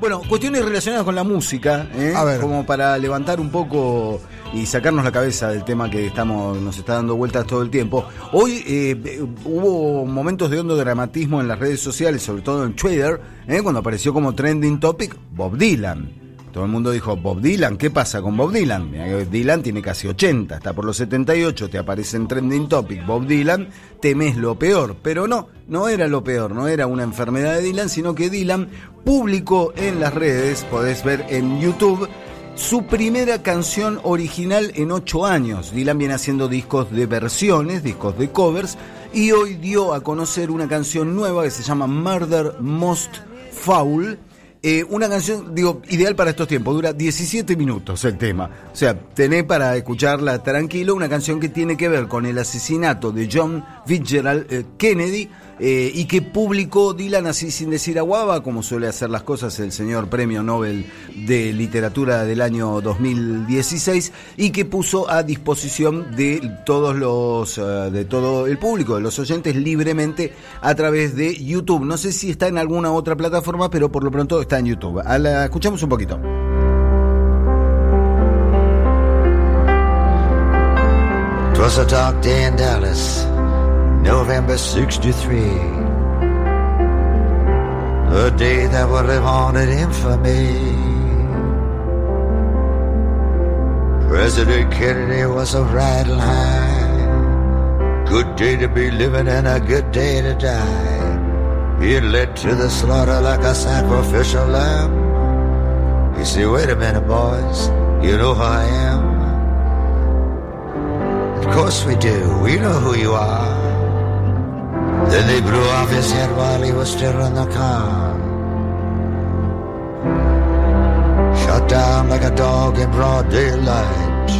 Bueno, cuestiones relacionadas con la música, ¿eh? A ver. como para levantar un poco y sacarnos la cabeza del tema que estamos nos está dando vueltas todo el tiempo. Hoy eh, hubo momentos de hondo dramatismo en las redes sociales, sobre todo en Twitter, ¿eh? cuando apareció como trending topic Bob Dylan. Todo el mundo dijo, Bob Dylan, ¿qué pasa con Bob Dylan? Dylan tiene casi 80, está por los 78, te aparece en Trending Topic Bob Dylan, temes lo peor. Pero no, no era lo peor, no era una enfermedad de Dylan, sino que Dylan publicó en las redes, podés ver en YouTube, su primera canción original en ocho años. Dylan viene haciendo discos de versiones, discos de covers, y hoy dio a conocer una canción nueva que se llama Murder Most Foul. Eh, una canción, digo, ideal para estos tiempos, dura 17 minutos el tema. O sea, tenés para escucharla tranquilo, una canción que tiene que ver con el asesinato de John Fitzgerald eh, Kennedy eh, y que publicó Dylan así sin decir aguaba, como suele hacer las cosas el señor Premio Nobel de Literatura del año 2016 y que puso a disposición de todos los, eh, de todo el público, de los oyentes libremente a través de YouTube. No sé si está en alguna otra plataforma, pero por lo pronto está en YouTube. A escuchamos un poquito. A dark day in Dallas, November 63. A day that would live on in infamy. President Kennedy was a riding high. Good day to be living and a good day to die. He led to the slaughter like a sacrificial lamb. He said, wait a minute, boys, you know who I am? Of course we do. We know who you are. Then they blew off his head while he was still in the car. Shot down like a dog in broad daylight.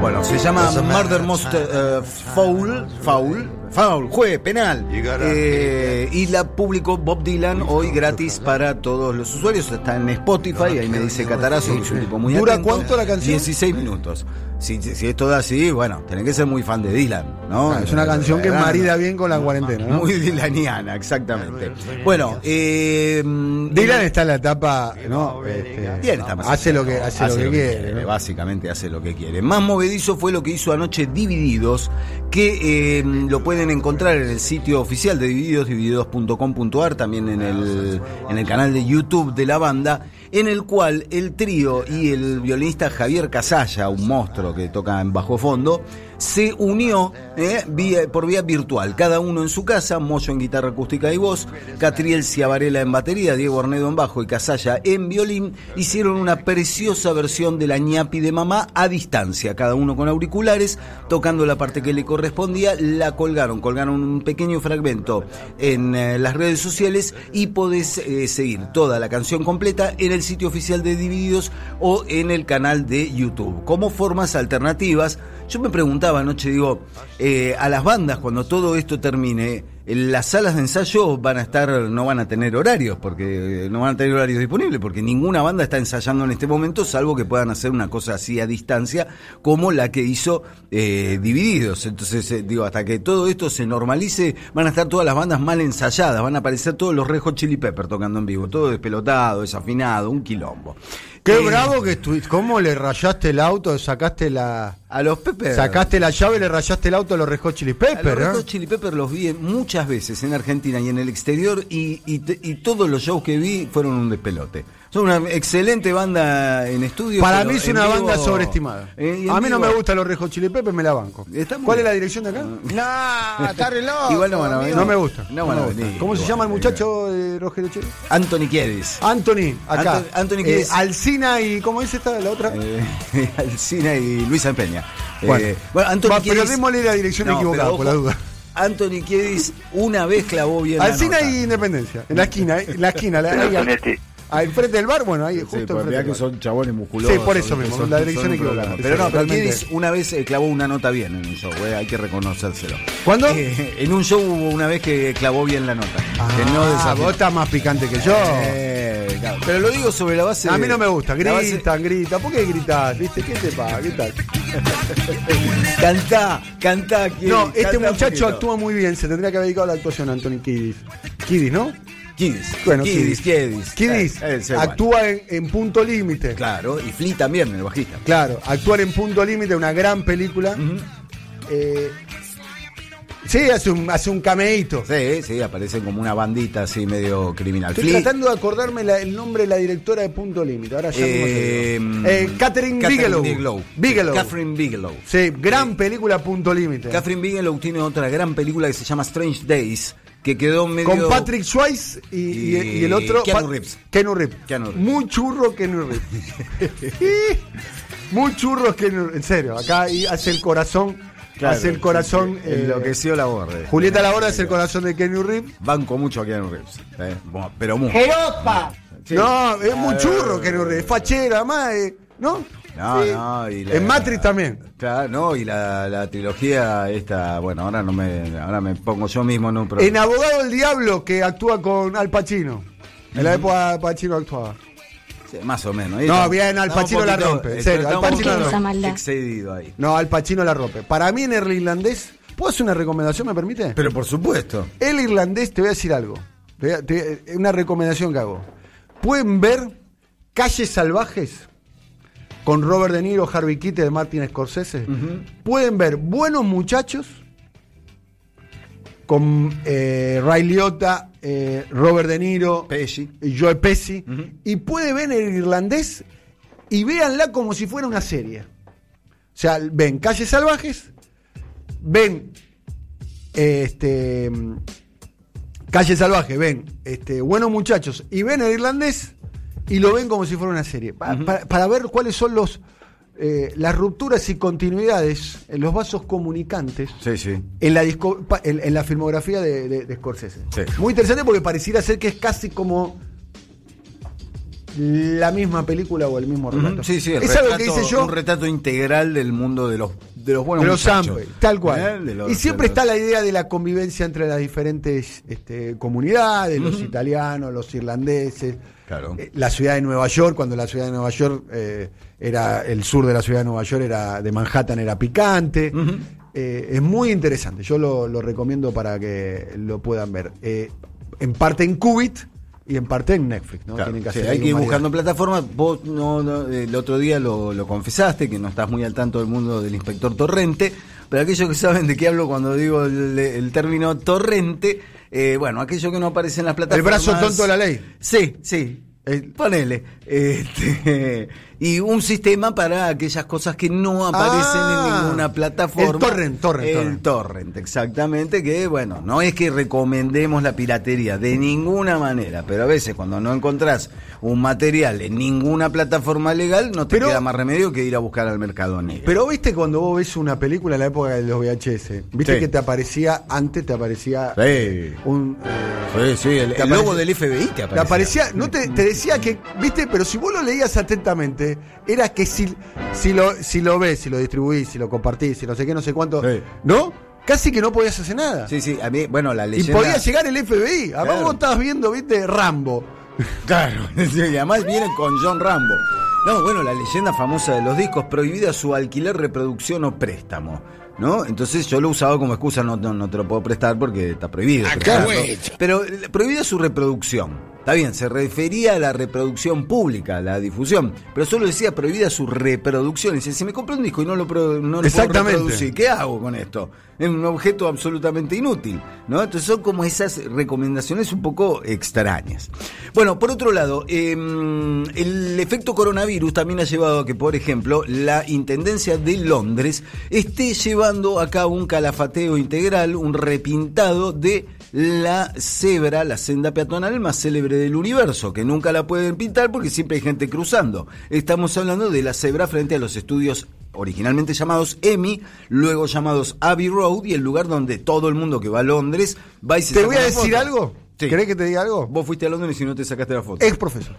Bueno, se llama Murder Most eh, Foul, Foul, Foul, juez, penal. Eh, y la publicó Bob Dylan hoy gratis para todos los usuarios. Está en Spotify, ahí me dice Catarazo, que es un tipo muy ¿Dura atento. cuánto la canción? 16 minutos. Si, si, es todo así, bueno, tenés que ser muy fan de Dylan, ¿no? Ah, es una canción que marida bien con la cuarentena, ¿no? Muy dilaniana, exactamente. Bueno, eh, Dylan está en la etapa, ¿no? Este, Bien, está más hace lo que hace, lo que, quiere. ¿no? Básicamente hace lo que quiere. Más movedizo fue lo que hizo anoche Divididos, que eh, lo pueden encontrar en el sitio oficial de Divididos, divididos.com.ar, también en el, en el canal de YouTube de la banda, en el cual el trío y el violinista Javier Casalla, un monstruo que toca en bajo fondo, se unió eh, por vía virtual, cada uno en su casa, Moyo en guitarra acústica y voz, Catriel Ciavarela en batería, Diego Ornedo en bajo y Casalla en violín, hicieron una preciosa versión de la ñapi de mamá a distancia, cada uno con auriculares, tocando la parte que le correspondía, la colgaron, colgaron un pequeño fragmento en eh, las redes sociales y podés eh, seguir toda la canción completa en el sitio oficial de Divididos o en el canal de YouTube. Como formas alternativas, yo me preguntaba anoche, digo, eh, a las bandas cuando todo esto termine, en las salas de ensayo van a estar, no van a tener horarios, porque eh, no van a tener horarios disponibles, porque ninguna banda está ensayando en este momento, salvo que puedan hacer una cosa así a distancia, como la que hizo eh, Divididos. Entonces, eh, digo, hasta que todo esto se normalice, van a estar todas las bandas mal ensayadas, van a aparecer todos los Rejos Chili Pepper tocando en vivo, todo despelotado, desafinado, un quilombo. Qué Eh, bravo que estuviste. ¿Cómo le rayaste el auto? Sacaste la. A los Pepper. Sacaste la llave y le rayaste el auto a los Red Hot Chili A Pepper, los. Hot Chili Pepper los vi muchas veces en Argentina y en el exterior y, y y todos los shows que vi fueron un despelote. Son una excelente banda en estudio. Para mí es una vivo- banda sobreestimada. Eh, a mí no me gustan los Red Hot Chili Pepper, me la banco. ¿Cuál es la dirección de acá? No, está re loco. Igual no van a venir. No me gusta. No van a gusta. venir. ¿Cómo se llama el muchacho de Rogelio Chile? Anthony Kiedis. Anthony, acá. Anto- Anthony Eh, Kiedis. Alcina y. ¿Cómo dice esta la otra? Eh, Alcina y Luisa Peña. Bueno. Eh, bueno, Anthony Va, Kiedis- pero démosle la dirección No, equivocada, por la duda. Anthony Kiedis una vez clavó bien la Alcina nota. y Independencia. En la esquina, eh, en la esquina. La, ahí, al, al frente del bar, bueno, ahí justo Sí, enfrente del que bar. son chabones musculosos. Sí, por eso mismo, son- la dirección equivocada. Pero no, pero. Kiedis una vez clavó una nota bien en un show, eh, hay que reconocérselo. ¿Cuándo? Eh, en un show hubo una vez que clavó bien la nota. que no Ah, desafinó. vos estás más picante que yo. Eh, claro. Pero lo digo sobre la base A mí no me gusta, la base- gritan, gritan. ¿Por qué gritas? ¿Viste? ¿Qué te pasa? ¿Qué tal? Cantá, cantá. Kiedis, No, este cantá muchacho actúa muy bien. Se tendría que haber dedicado a la actuación, Anthony Kiddis. Kiddis, ¿no? Kiddis. Bueno, Kiddis, Kiddis. Kiddis. Kiddis Eh, actúa en, en Punto Límite. Claro, y Flea también, el bajista. Claro, actuar en Punto Límite, una gran película. Eh, sí, hace un, hace un cameíto. Sí, sí, aparecen como una bandita así medio criminal. Estoy Flea- tratando de acordarme la- el nombre de la directora de Punto Límite. Ahora ya Eh, digo. Eh, Catherine, Bigelow. Bigelow. Bigelow. Catherine Bigelow. Sí, gran película Punto Límite. Catherine Bigelow tiene otra gran película que se llama Strange Days, que quedó medio... Con Patrick Swayze y, y- Y y el otro. Keanu Reeves. Keanu Reeves. Keanu Reeves. Muy churro Keanu Reeves. Muy churro Keanu En serio, acá y hace el corazón. Claro, hace el corazón. sí, sí. eh, Enloqueció la borde. Julieta Labora hace el corazón de Keanu Reeves. Banco mucho a Keanu Reeves. eh, bueno, Pero mucho. Sí. No, es muy churro Keanu Reeves. Fachera, además, eh, ¿no? No, Sí. no, y la- En Matrix también. Claro, no, y la, la trilogía esta, bueno, ahora no me, ahora me pongo yo mismo en un problema. En Abogado del Diablo, que actúa con Al Pacino. En la época Al Pacino actuaba. Sí, más o menos. No, bien, Al Pacino la rompe, en serio, Al Pacino la rompe. excedido ahí. No, Al Pacino la rompe. Para mí en el irlandés, ¿puedo hacer una recomendación, me permite? Pero por supuesto. El irlandés, te voy a decir algo. Te te- una recomendación que hago. Pueden ver Calles Salvajes con Robert De Niro, Harvey Keitel, Martin Scorsese. Pueden ver Buenos Muchachos con eh, Ray Liotta, eh, Robert De Niro, Pesci. y Joe Pesci. Y puede ver el irlandés y véanla como si fuera una serie. O sea, ven Calles Salvajes, ven este Calle Salvaje, ven este Buenos Muchachos y ven el irlandés y lo ven como si fuera una serie. Pa- pa- para ver cuáles son los eh, las rupturas y continuidades en los vasos comunicantes Sí, sí. en la, disco- pa- en, en la filmografía de, de- de Scorsese. Sí. Muy interesante porque pareciera ser que es casi como la misma película o el mismo relato. Ujú, Sí, sí, el es retrato, algo que hice yo un retrato integral del mundo de los, de los buenos de los muchachos. Tal cual. ¿Eh? Los- y siempre está la idea de la convivencia entre las diferentes este, comunidades, los italianos, los irlandeses, Claro. eh, la ciudad de Nueva York, cuando la ciudad de Nueva York eh, era el sur de la ciudad de Nueva York era de Manhattan era picante. Eh, es muy interesante, yo lo, lo recomiendo para que lo puedan ver. Eh, en parte en Qubit y en parte en Netflix, ¿no? Claro, Tienen que sí, hacer hay ahí que ir buscando plataformas. Vos no, no, el otro día lo, lo confesaste, que no estás muy al tanto del mundo del inspector Torrente. Pero aquellos que saben de qué hablo cuando digo el, el término torrente, eh, bueno, aquello que no aparece en las El plataformas. brazo tonto de la ley. Sí, sí. eh, ponele. Este, y un sistema para aquellas cosas que no aparecen Ah, en ninguna plataforma. el torrent, torrent, El torrent. torrent, exactamente. Que bueno, no es que recomendemos la piratería de ninguna manera, pero a veces cuando no encontrás un material en ninguna plataforma legal, no te Pero- queda más remedio que ir a buscar al mercado negro. Pero viste cuando vos ves una película en la época de los VHS, viste Sí. que te aparecía, antes te aparecía Sí. un... eh, Sí, sí, el, te el logo del FBI te te aparecía. aparecía, no te, te decía que, viste, pero si vos lo leías atentamente, era que si, si lo, si lo ves, si lo distribuís, si lo compartís, si no sé qué, no sé cuánto, Sí. ¿no? Casi que no podías hacer nada. Sí, sí, a mí, bueno, la y leyenda... podía llegar el FBI. Además Claro. vos estabas viendo, viste, Rambo. Claro, y además viene con John Rambo. No, bueno, la leyenda famosa de los discos, prohibida su alquiler, reproducción o préstamo. ¿No? Entonces yo lo usaba como excusa, no, no, no te lo puedo prestar porque está prohibido. prestarlo. Pero eh, prohibida su reproducción. Está bien, se refería a la reproducción pública, a la difusión, pero solo decía prohibida su reproducción. Dice, si me compré un disco y no lo, no lo puedo Exactamente. reproducir, ¿qué hago con esto? Es un objeto absolutamente inútil, ¿no? Entonces son como esas recomendaciones un poco extrañas. Bueno, por otro lado, eh, el efecto coronavirus también ha llevado a que, por ejemplo, la Intendencia de Londres esté llevando a cabo un calafateo integral, un repintado de la cebra, la senda peatonal más célebre del universo, que nunca la pueden pintar porque siempre hay gente cruzando. Estamos hablando de la cebra frente a los estudios originalmente llamados EMI, luego llamados Abbey Road, y el lugar donde todo el mundo que va a Londres va y se ¿Te voy a decir foto. algo? Sí. ¿Querés que te diga algo? Vos fuiste a Londres y no te sacaste la foto. Ex profesor.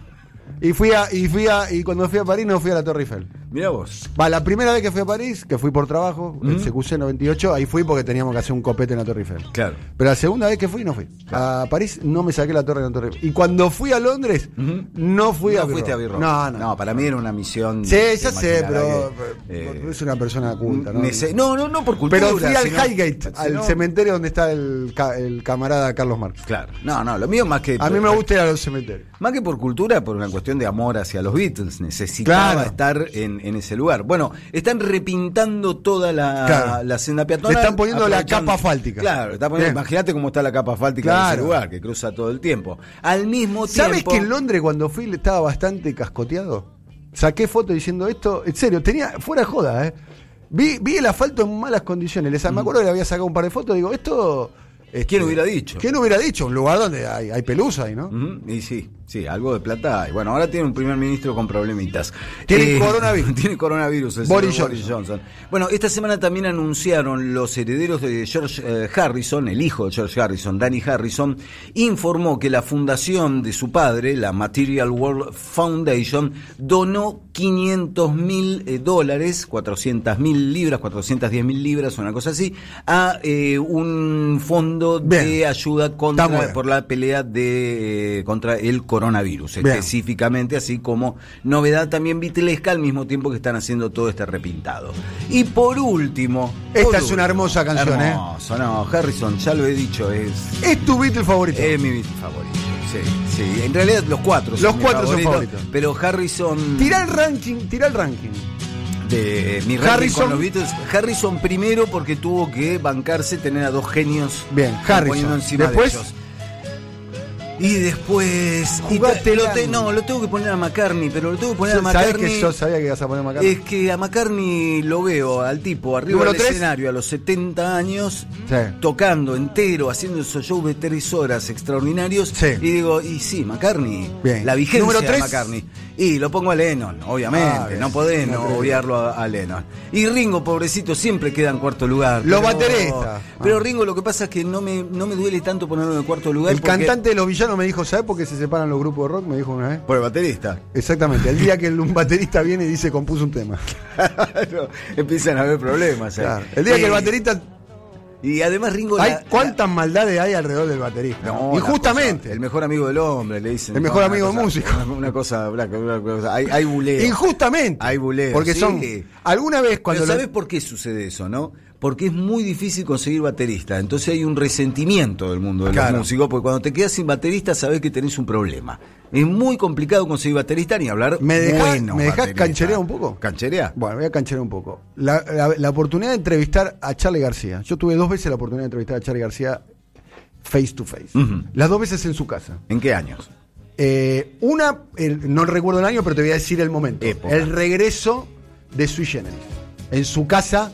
Y fui a, y fui a, y cuando fui a París no fui a la Torre Eiffel. Mira vos. Va, la primera vez que fui a París, que fui por trabajo, el CQC 98, ahí fui porque teníamos que hacer un copete en la Torre Eiffel. Claro. Pero la segunda vez que fui, no fui. A París no me saqué la torre de la Torre Eiffel. Y cuando fui a Londres, no fui a no Big fuiste a. No, no. No, para mí era una misión. Sí, ya sé, pero pero eh, es una persona culta, ¿no? no, no, no por cultura. Pero fui al sino- Highgate, al cementerio donde está el, ca- el camarada Carlos Marx. Claro. No, no, lo mío más que. A mí me gusta ir a los cementerios. Más que por cultura, por una cuestión de amor hacia los Beatles. Necesitaba Claro. estar en, en ese lugar. Bueno, están repintando toda la, Claro. la senda peatonal. Le están poniendo la capa asfáltica. Claro, está poniendo- Bien. imagínate cómo está la capa asfáltica de Claro. ese lugar, que cruza todo el tiempo. Al mismo ¿Sabes tiempo. que en Londres cuando fui estaba bastante cascoteado? Saqué foto diciendo esto, en serio, tenía, fuera joda, ¿eh? Vi, vi el asfalto en malas condiciones. Les, Me acuerdo que le había sacado un par de fotos, digo, esto. este, ¿Quién hubiera dicho? ¿Quién hubiera dicho? Un lugar donde hay, hay pelusa ahí, ¿no? Y sí, sí, algo de plata hay. Bueno, ahora tiene un primer ministro con problemitas. Tiene coronavirus. tiene coronavirus, el Boris señor Johnson. Johnson. Bueno, esta semana también anunciaron los herederos de George eh, Harrison, el hijo de George Harrison, Danny Harrison, informó que la fundación de su padre, la Material World Foundation, donó 500 mil eh, dólares, 400 mil libras, 410 mil libras, una cosa así, a eh, un fondo de ayuda contra, por la pelea de eh, contra el coronavirus, Bien. específicamente, así como novedad también vitlesca al mismo tiempo que están haciendo todo este repintado. Y por último, Esta por es una hermosa canción, ¿eh? no, Harrison, ya lo he dicho, es, Es tu Beatle favorito. es mi Beatle favorito. Sí, sí, en realidad los cuatro son Los cuatro son favoritos. pero Harrison Tira el ranking, tira el ranking. de mi ranking Harrison. con los Beatles, Harrison primero porque tuvo que bancarse tener a dos genios Bien, Harrison. poniendo encima Después, de ellos. Y después. y Jugátela. lo te- no, lo tengo que poner a McCartney, pero lo tengo que poner a ¿Sabes McCartney. que yo sabía que ibas a poner McCartney? Es que a McCartney lo veo al tipo arriba del escenario a los 70 años, Sí. tocando entero, haciendo esos shows de tres horas extraordinarios. Sí. Y digo, y sí, McCartney, Bien. la vigencia Número de. McCartney. Y lo pongo a Lennon, obviamente, Ah, bien. no podés no obviarlo a, a Lennon. Y Ringo, pobrecito, siempre queda en cuarto lugar. Los pero- bateristas. Pero Ah. Ringo lo que pasa es que no me, no me duele tanto ponerlo en cuarto lugar. El porque- cantante de los villanos me dijo, ¿sabes por qué se separan los grupos de rock? Me dijo una vez. Por el baterista. Exactamente, el día que un baterista viene y dice compuso un tema. Claro, empiezan a haber problemas. Claro. El día que el Eh, baterista. Y además Ringo... Hay, la- ¿Cuántas maldades hay alrededor del baterista? No, y justamente, cosa- el mejor amigo del hombre, le dicen. El mejor amigo cosa- músico. Una, cosa, una, una cosa- Hay, hay buleo. injustamente. Hay buleo. Porque sí. son. Alguna vez cuando. Pero lo- ¿sabes por qué sucede eso, no? Porque es muy difícil conseguir baterista. Entonces hay un resentimiento del mundo de Claro. los músicos. Porque cuando te quedas sin baterista, sabes que tenés un problema. Es muy complicado conseguir baterista ni hablar. ¿Me dejás, buenos ¿me dejás cancherear un poco? ¿Cancherea? Bueno, voy a cancherear un poco. La, la- la oportunidad de entrevistar a Charlie García. Yo tuve dos veces la oportunidad de entrevistar a Charlie García face to face. Las dos veces en su casa. ¿En qué años? Eh, una, el- no recuerdo el año, pero te voy a decir el momento. Época. El regreso de Sui Generis. En su casa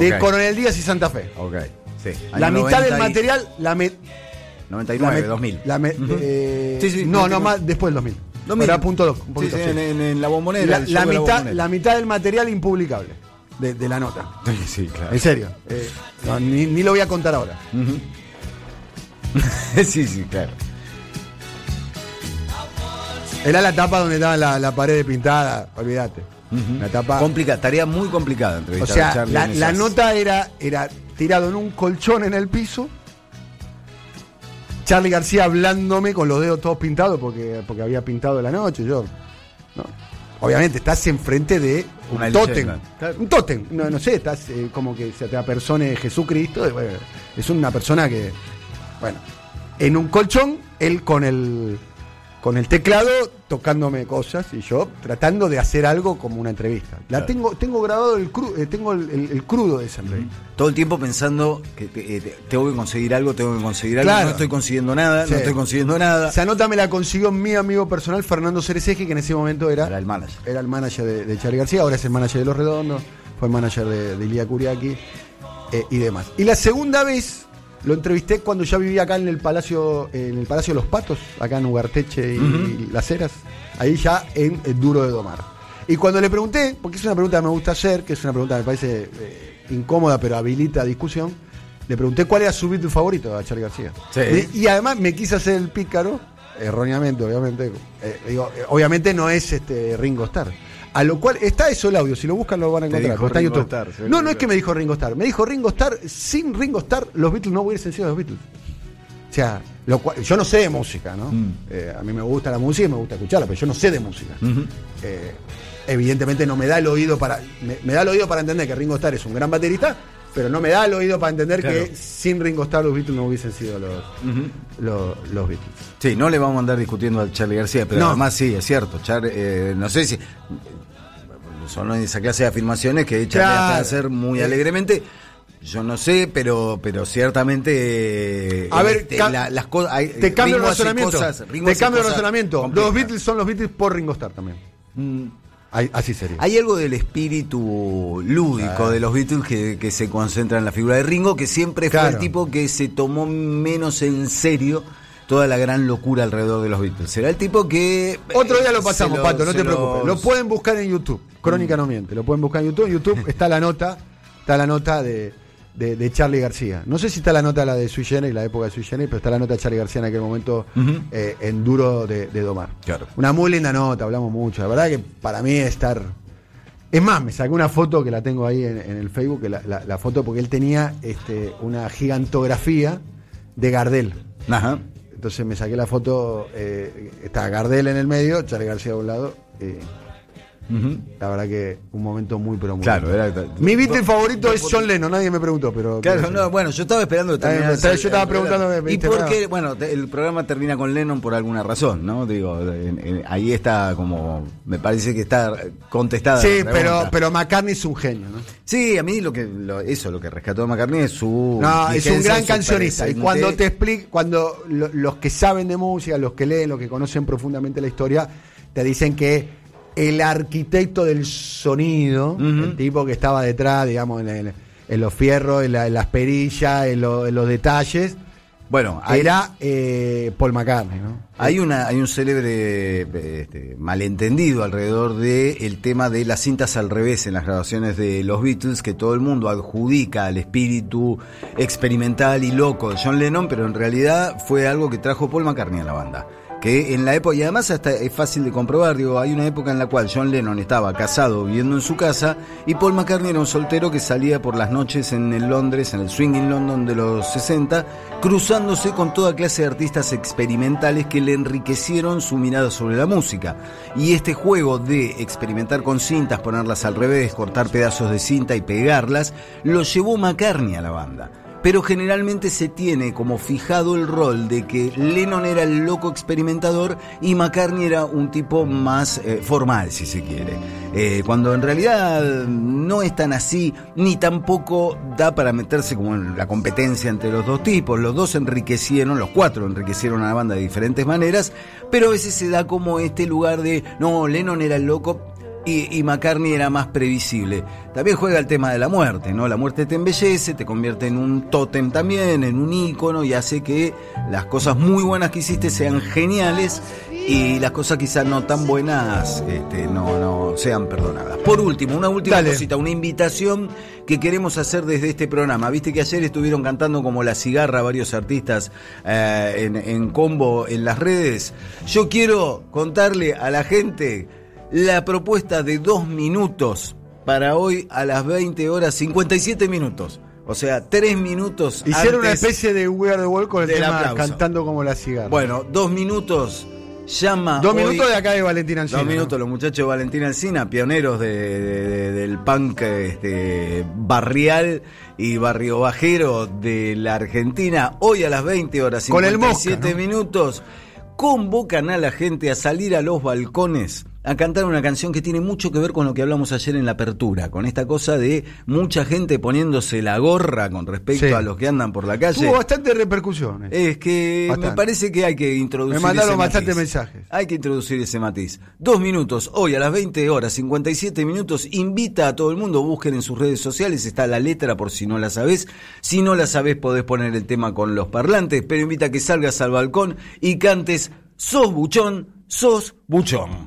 de. Coronel Díaz y Santa Fe. Ok. Sí. La Año mitad 90 del y- material, la, me- 99, la me- 2000. la me- Ujú. eh, Sí, sí, no, 99. no, más después del 2000. 2000. Era punto dos, un Sí, poquito, sí, sí. En, en- en la bombonera. La, mitad, Bombonera. la mitad del material impublicable de, de la nota. Sí, sí, claro. En serio. Eh, no, ni, ni lo voy a contar ahora. sí, sí, claro. Era la tapa donde estaba la, la pared pintada, olvídate. La tapa. Complica, tarea muy complicada O entrevistar a sea, Charlie la, en la nota era, era tirado en un colchón en el piso. Charlie García hablándome con los dedos todos pintados porque, porque había pintado la noche. Yo, no. Obviamente, estás enfrente de un Una tótem. leyenda. Un tótem. No, no sé, estás eh, como que se te apersone Jesucristo. y bueno, es una persona que, bueno, en un colchón, él con el, con el teclado tocándome cosas y yo tratando de hacer algo como una entrevista. La Claro. tengo, tengo grabado el, cru- eh, tengo el, el- el crudo de esa entrevista. Todo el tiempo pensando que te- eh, te- tengo que conseguir algo, tengo que conseguir algo. Claro. No estoy consiguiendo nada, Sí. no estoy consiguiendo nada. Esa nota me la consiguió mi amigo personal Fernando Cerezeje, que en ese momento era, Era el manager. era el manager de, de Charlie García, ahora es el manager de Los Redondos, fue el manager de, de Ilía Kuriaki eh, y demás. Y la segunda vez lo entrevisté cuando ya vivía acá en el Palacio, en el Palacio de los Patos, acá en Ugarteche y, Las Heras, ahí ya en el Duro de Domar. Y cuando le pregunté, porque es una pregunta que me gusta hacer, que es una pregunta que me parece eh, incómoda pero habilita discusión, le pregunté cuál era su Beatle favorito a Charlie García. Sí. Y, y además me quise hacer el pícaro erróneamente, obviamente. eh, digo, eh, obviamente no es este Ringo Starr. A lo cual está eso el audio, si lo buscan lo van a encontrar. está en YouTube. No, no es que me dijo Ringo Starr. Me dijo Ringo Starr, sin Ringo Starr, los Beatles no hubiesen sido los Beatles. O sea, lo cual- yo no sé de música, ¿no? Mm. Eh, a mí me gusta la música y me gusta escucharla, pero yo no sé de música. Eh, evidentemente no me da el oído para. Me, me da el oído para entender que Ringo Starr es un gran baterista, pero no me da el oído para entender Claro. que sin Ringo Starr los Beatles no hubiesen sido los, los, los Beatles. Sí, no le vamos a andar discutiendo a Charlie García, pero No. además sí, es cierto. Char- eh, no sé si. Son esa clase de afirmaciones que Charlie Claro. hace hacer muy Eh. alegremente. Yo no sé, pero pero ciertamente. A ver, este, la- las cosas. Te cambio el razonamiento. cosas- te cambio el razonamiento. complejas. Los Beatles son los Beatles por Ringo Starr también. Mm. Así sería. Hay algo del espíritu lúdico de los Beatles que, que se concentra en la figura de Ringo, que siempre fue el tipo que se tomó menos en serio toda la gran locura alrededor de los Beatles. Será el tipo que... Otro día lo eh, pasamos, Pato, no te preocupes. Lo pueden buscar en YouTube. Crónica no miente. Lo pueden buscar en YouTube. En YouTube está la nota, está la nota de, de, de Charlie García. No sé si está la nota la de Sui Generis, la época de Sui Generis, pero está la nota de Charlie García en aquel momento eh, en duro de, de domar. Claro. Una muy linda nota, hablamos mucho. La verdad que para mí estar. Es más, me saqué una foto que la tengo ahí en, en el Facebook, que la, la- la foto porque él tenía este, una gigantografía de Gardel. Ajá. Entonces me saqué la foto, eh, está Gardel en el medio, Charlie García a un lado. La verdad que un momento muy pero muy Claro, era- Mi Beatle favorito es. John Lennon, nadie me preguntó, pero. Claro, pero- no, bueno, yo estaba esperando terminara yo estaba preguntando. ¿Y por Nada. qué? Bueno, el programa termina con Lennon por alguna razón, ¿no? Digo, en- en- ahí está como, me parece que está contestada. Sí, pero, pero McCartney es un genio, ¿no? Sí, a mí lo que lo- eso lo que rescató a McCartney es su No, es un gran cancionista. Y cuando te explica, cuando lo- los que saben de música, los que leen, los que conocen profundamente la historia, te dicen que el arquitecto del sonido, el tipo que estaba detrás, digamos, en, los fierros, en, la- en las perillas, en, lo- en los detalles, Bueno, hay, era eh, Paul McCartney, ¿no? hay una hay un célebre este, malentendido alrededor de el tema de las cintas al revés en las grabaciones de los Beatles que todo el mundo adjudica al espíritu experimental y loco de John Lennon, pero en realidad fue algo que trajo Paul McCartney a la banda. Que en la época, y además hasta es fácil de comprobar, digo, hay una época en la cual John Lennon estaba casado viviendo en su casa y Paul McCartney era un soltero que salía por las noches en el Londres, en el swinging London de los 60, cruzándose con toda clase de artistas experimentales que le enriquecieron su mirada sobre la música. Y este juego de experimentar con cintas, ponerlas al revés, cortar pedazos de cinta y pegarlas, lo llevó McCartney a la banda pero generalmente se tiene como fijado el rol de que Lennon era el loco experimentador y McCartney era un tipo más eh, formal, si se quiere. Eh, cuando en realidad no es tan así, ni tampoco da para meterse como en la competencia entre los dos tipos. Los dos enriquecieron, los cuatro enriquecieron a la banda de diferentes maneras, pero a veces se da como este lugar de, no, Lennon era el loco, y, y McCartney era más previsible. También juega el tema de la muerte, ¿no? La muerte te embellece, te convierte en un tótem también, en un ícono y hace que las cosas muy buenas que hiciste sean geniales y las cosas quizás no tan buenas este, no, no sean perdonadas. Por último, una última Dale. cosita, una invitación que queremos hacer desde este programa. Viste que ayer estuvieron cantando como la cigarra varios artistas eh, en, en combo en las redes. Yo quiero contarle a la gente la propuesta de dos minutos para hoy a las 20 horas 57 minutos. O sea, tres minutos. Hicieron una especie de We Are the World con el tema aplauso. cantando como la cigarra. Bueno, dos minutos. Llama. Dos hoy- minutos de acá de Valentín Alcina. Dos minutos, los muchachos de Valentín Alcina, pioneros de, de- de- del punk este, barrial y barrio bajero de la Argentina. Hoy a las 20 horas Con el Mosca, 57 ¿no? minutos convocan a la gente a salir a los balcones a cantar una canción que tiene mucho que ver con lo que hablamos ayer en la apertura, con esta cosa de mucha gente poniéndose la gorra con respecto Sí. a los que andan por la calle. Tuvo bastantes repercusiones. Es que Bastante. me parece que hay que introducir. Me mandaron bastantes mensajes. Hay que introducir ese matiz. Dos minutos, hoy a las 20 horas, 57 minutos. Invita a todo el mundo, busquen en sus redes sociales, está la letra por si no la sabés. Si no la sabés, podés poner el tema con los parlantes, pero invita a que salgas al balcón y cantes Sos buchón, sos buchón.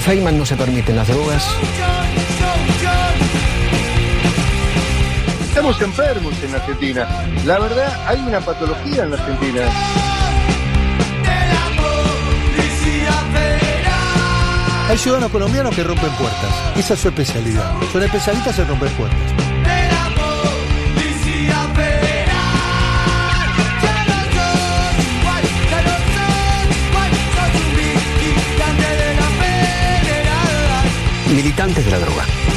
Amanda Feynman no se permiten las drogas. Estamos enfermos en Argentina. La verdad, hay una patología en la Argentina. Hay ciudadanos colombianos que rompen puertas. Esa es su especialidad. Son especialistas en romper puertas. militantes de la droga.